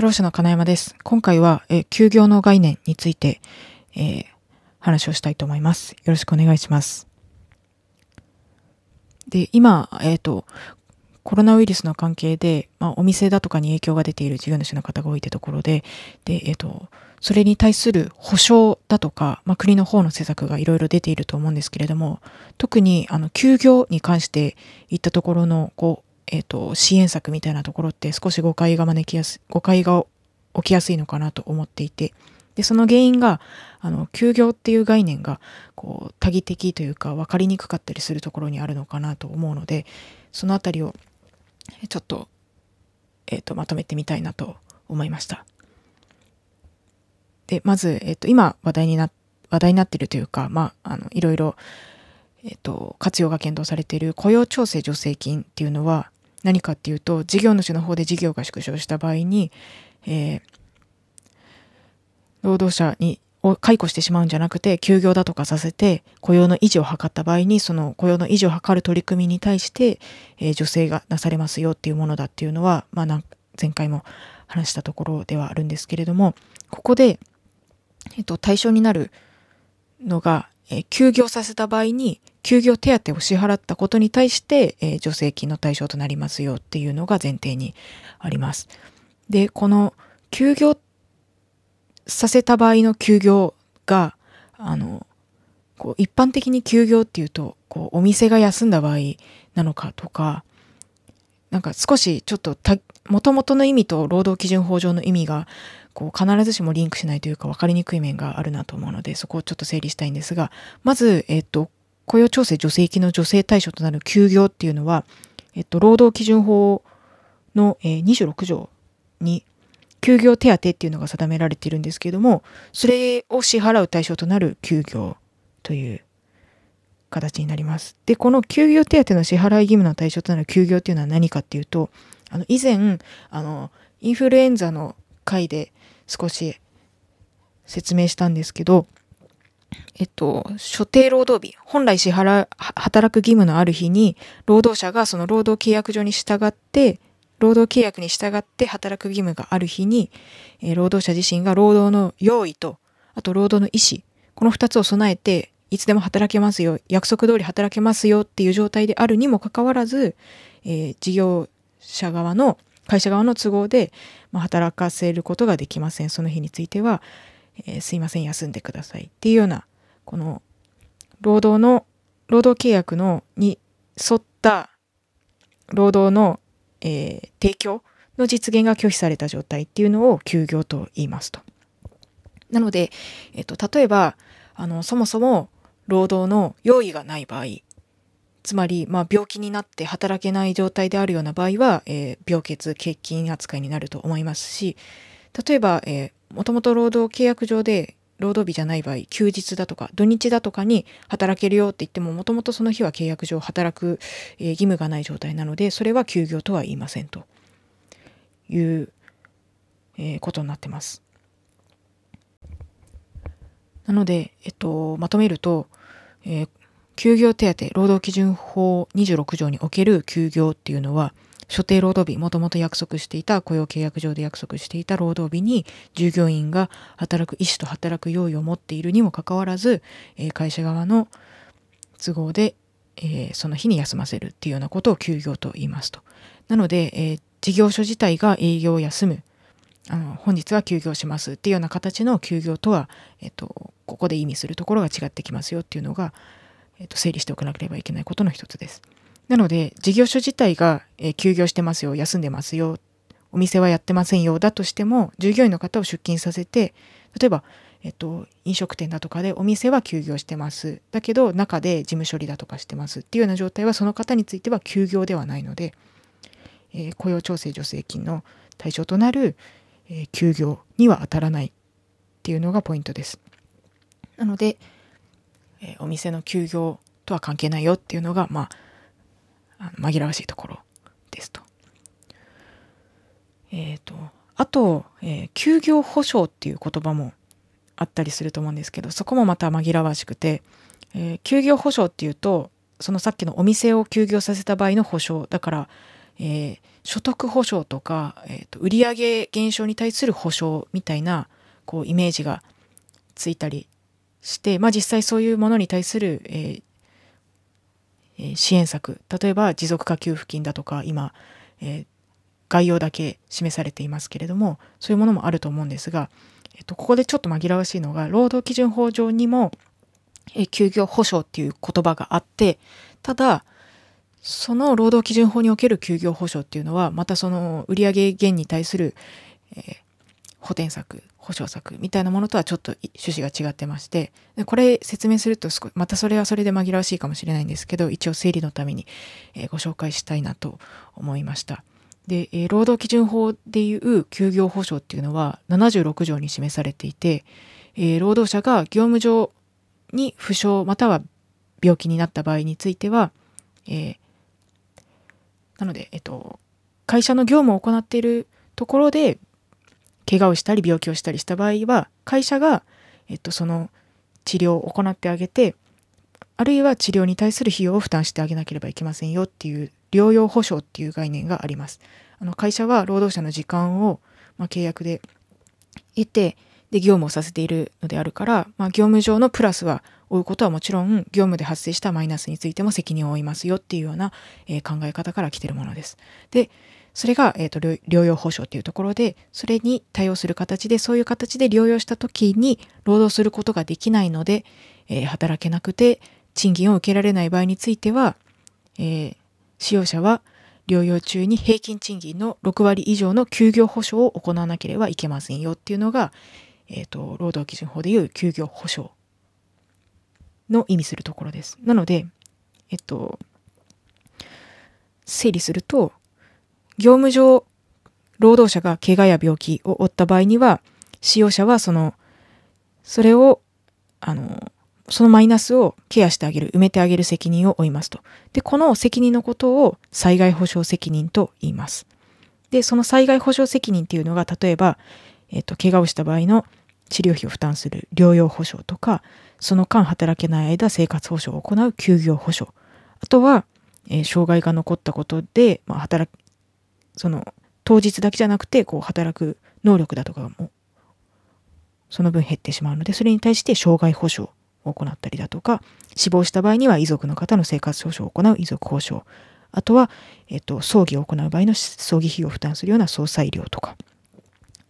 スロー社の金山です。今回は、え休業の概念について、えー話をしたいと思います。よろしくお願いします。で、今、えっ、と、コロナウイルスの関係で、まあ、お店だとかに影響が出ている事業主の方が多いというところで、で、えっ、と、それに対する保証だとか、まあ、国の方の施策がいろいろ出ていると思うんですけれども、特に、あの、休業に関していったところの、こう、えっ、と、支援策みたいなところって少し誤解が招きやす、誤解が起きやすいのかなと思っていて、で、その原因が、あの、休業っていう概念が、こう、多義的というか、分かりにくかったりするところにあるのかなと思うので、そのあたりを、ちょっと、えっ、と、まとめてみたいなと思いました。で、まず、えっ、と、今話題にな、話題になってるというか、まあ、あの、いろいろ、えっ、と、活用が検討されている雇用調整助成金っていうのは、何かっていうと、事業主の方で事業が縮小した場合に、えー労働者にを解雇してしまうんじゃなくて休業だとかさせて雇用の維持を図った場合にその雇用の維持を図る取り組みに対して、えー助成がなされますよっていうものだっていうのは、まあ、前回も話したところではあるんですけれどもここで、えっと、対象になるのが、えー休業させた場合に休業手当を支払ったことに対して、えー助成金の対象となりますよっていうのが前提にあります。でこの休業させた場合の休業があのこう一般的に休業っていうとこうお店が休んだ場合なのかとかなんか少しちょっとた元々の意味と労働基準法上の意味がこう必ずしもリンクしないというか分かりにくい面があるなと思うのでそこをちょっと整理したいんですがまず、えっと、雇用調整助成金の助成対象となる休業っていうのは、えっと、労働基準法の、えー26条に休業手当っていうのが定められているんですけれどもそれを支払う対象となる休業という形になります。でこの休業手当の支払い義務の対象となる休業っていうのは何かっていうとあの以前あのインフルエンザの回で少し説明したんですけどえっと、所定労働日、本来支払う、働く義務のある日に、労働者がその労働契約上に従って、労働契約に従って働く義務がある日に、えー労働者自身が労働の用意と、あと労働の意思、この二つを備えて、いつでも働けますよ、約束通り働けますよっていう状態であるにもかかわらず、えー事業者側の、会社側の都合で、まあ、働かせることができません。その日については、えーすいません、休んでくださいっていうような、この、労働の、労働契約の、に沿った、労働の、えー提供の実現が拒否された状態っていうのを休業と言いますと。なので、えっと、例えば、あの、そもそも労働の用意がない場合、つまり、まあ、病気になって働けない状態であるような場合は、えー病欠欠勤扱いになると思いますし、例えば、えー、もともと労働契約上で労働日じゃない場合、休日だとか土日だとかに働けるよって言っても、もともとその日は契約上働く、え義務がない状態なので、それは休業とは言いませんという、えことになってます。なので、えっと、まとめると、えー休業手当、労働基準法26条における休業っていうのは、所定労働日、もともと約束していた雇用契約上で約束していた労働日に従業員が働く意思と働く用意を持っているにもかかわらず、え会社側の都合で、えその日に休ませるっていうようなことを休業と言いますと。なので、え事業所自体が営業を休む、あの本日は休業しますっていうような形の休業とは、えっと、ここで意味するところが違ってきますよっていうのが、えっと、整理しておかなければいけないことの一つです。なので、事業所自体が、え休業してますよ、休んでますよ、お店はやってませんよ、だとしても、従業員の方を出勤させて、例えば、えっと、飲食店だとかでお店は休業してます。だけど、中で事務処理だとかしてますっていうような状態は、その方については休業ではないので、えー雇用調整助成金の対象となる、えー休業には当たらないっていうのがポイントです。なので、えーお店の休業とは関係ないよっていうのが、まあ、あの紛らわしいところですと。えっ、と、あと、えー休業保障っていう言葉もあったりすると思うんですけど、そこもまた紛らわしくて、えー休業保障っていうと、そのさっきのお店を休業させた場合の保障、だから、えー、所得保障とか、えーと、売上減少に対する保障みたいなこうイメージがついたりして、まあ、実際そういうものに対する、えー、支援策例えば持続化給付金だとか今、え、概要だけ示されていますけれどもそういうものもあると思うんですが、えっと、ここでちょっと紛らわしいのが労働基準法上にも、え休業保障っていう言葉があってただその労働基準法における休業保障っていうのはまたその売上減に対する、えー、補填策保障策みたいなものとはちょっと趣旨が違ってましてこれ説明するとまたそれはそれで紛らわしいかもしれないんですけど一応整理のために、えー、ご紹介したいなと思いました。で、えー、労働基準法でいう休業保障っていうのは76条に示されていて、えー、労働者が業務上に負傷または病気になった場合については、えー、なので、えっと、会社の業務を行っているところで怪我をしたり病気をしたりした場合は会社が、えっと、その治療を行ってあげてあるいは治療に対する費用を負担してあげなければいけませんよっていう療養保障っていう概念があります。あの会社は労働者の時間を、まあ、契約で得てで業務をさせているのであるから、まあ、業務上のプラスは負うことはもちろん業務で発生したマイナスについても責任を負いますよっていうような、えー、考え方から来てるものです。でそれが、えーと、療養保障っていうところでそれに対応する形でそういう形で療養した時に労働することができないので、えー、働けなくて賃金を受けられない場合については、えー、使用者は療養中に平均賃金の6割以上の休業保障を行わなければいけませんよっていうのが、えーと、労働基準法でいう休業保障の意味するところです。なので、えっと、整理すると、業務上、労働者が怪我や病気を負った場合には、使用者はその、それを、あの、そのマイナスをケアしてあげる、埋めてあげる責任を負いますと。で、この責任のことを災害保障責任と言います。で、その災害保障責任っていうのが、例えば、えっ、と、怪我をした場合の治療費を負担する療養保障とか、その間働けない間生活保障を行う休業保障。あとは、えー、障害が残ったことで、まあ、働その、当日だけじゃなくて、こう、働く能力だとかも、その分減ってしまうので、それに対して障害保障を行ったりだとか、死亡した場合には遺族の方の生活保障を行う遺族保障。あとは、えっと、葬儀を行う場合の葬儀費用を負担するような葬祭料とか。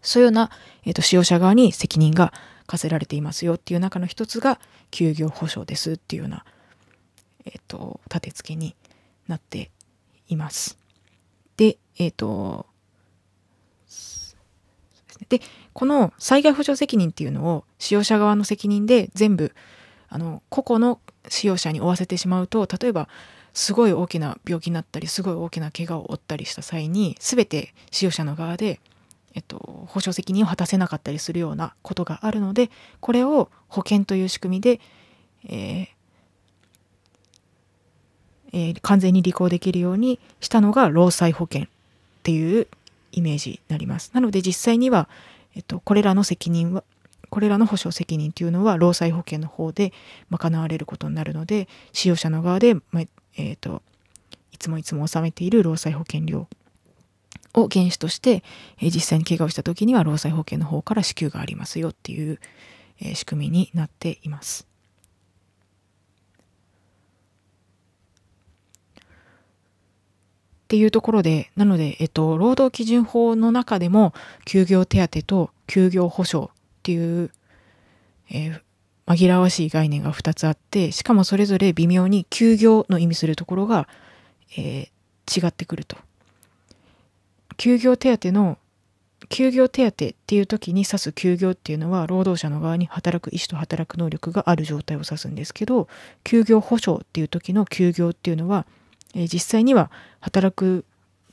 そういうような、えっ、と、使用者側に責任が課せられていますよっていう中の一つが休業保障ですっていうような、えっ、と、立て付けになっています。で、えっ、ー、と、で、この災害補償責任っていうのを使用者側の責任で全部、あの、個々の使用者に負わせてしまうと、例えば、すごい大きな病気になったり、すごい大きな怪我を負ったりした際に、全て使用者の側でえっと、保証責任を果たせなかったりするようなことがあるのでこれを保険という仕組みで、えーえー、完全に履行できるようにしたのが労災保険っていうイメージになります。なので実際には、えっと、これらの責任はこれらの保証責任というのは労災保険の方で賄われることになるので使用者の側で、まえーといつもいつも納めている労災保険料を原資として、え実際に怪我をした時には労災保険の方から支給がありますよっていう、え仕組みになっています。っていうところで、なので、えっと、労働基準法の中でも、休業手当と休業保障っていう、えー、紛らわしい概念が2つあって、しかもそれぞれ微妙に休業の意味するところが、えー、違ってくると。休業手当の休業手当っていう時に指す休業っていうのは労働者の側に働く意思と働く能力がある状態を指すんですけど休業保障っていう時の休業っていうのは、え、実際には働く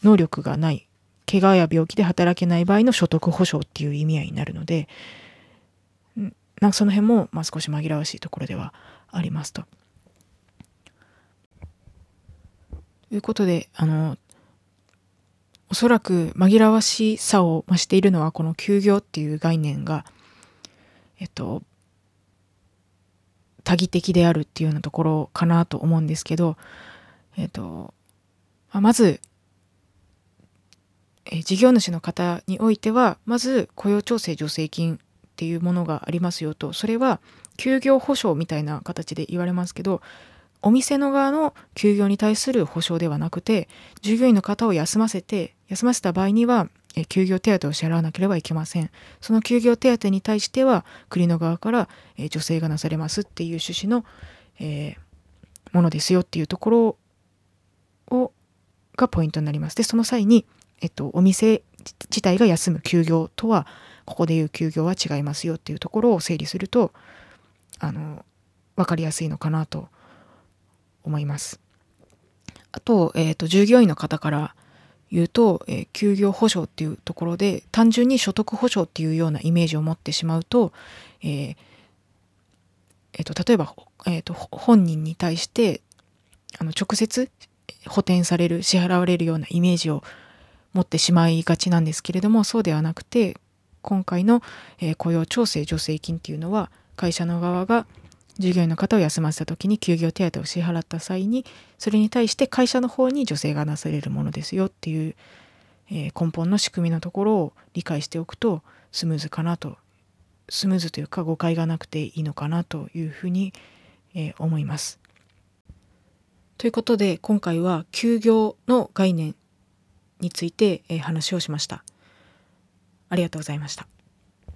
能力がない怪我や病気で働けない場合の所得保障っていう意味合いになるのでなんかその辺も、まあ、少し紛らわしいところではありますと。ということであのおそらく紛らわしさを増しているのはこの休業っていう概念が、えっと、多義的であるっていうようなところかなと思うんですけど、えっと、まず、え事業主の方においてはまず雇用調整助成金っていうものがありますよと。それは休業保障みたいな形で言われますけどお店の側の休業に対する保障ではなくて従業員の方を休ませて休ませた場合にはえ休業手当を支払わなければいけません。その休業手当に対しては国の側から、え助成がなされますっていう趣旨の、えー、ものですよっていうところをがポイントになりますでその際に、えっと、お店自体が休む休業とはここでいう休業は違いますよっていうところを整理するとあの分かりやすいのかなと思います。あと,、えーと、従業員の方から言うと、えー、休業保障っていうところで単純に所得保障っていうようなイメージを持ってしまうと,、えーえーと、例えば、えーと、本人に対してあの直接補填される支払われるようなイメージを持ってしまいがちなんですけれどもそうではなくて今回の、え、雇用調整助成金っていうのは会社の側が従業員の方を休ませた時に休業手当を支払った際にそれに対して会社の方に助成がなされるものですよっていう、えー、根本の仕組みのところを理解しておくとスムーズかなとスムーズというか誤解がなくていいのかなというふうに、えー、思います。ということで今回は休業の概念について、え、話をしました。ありがとうございました。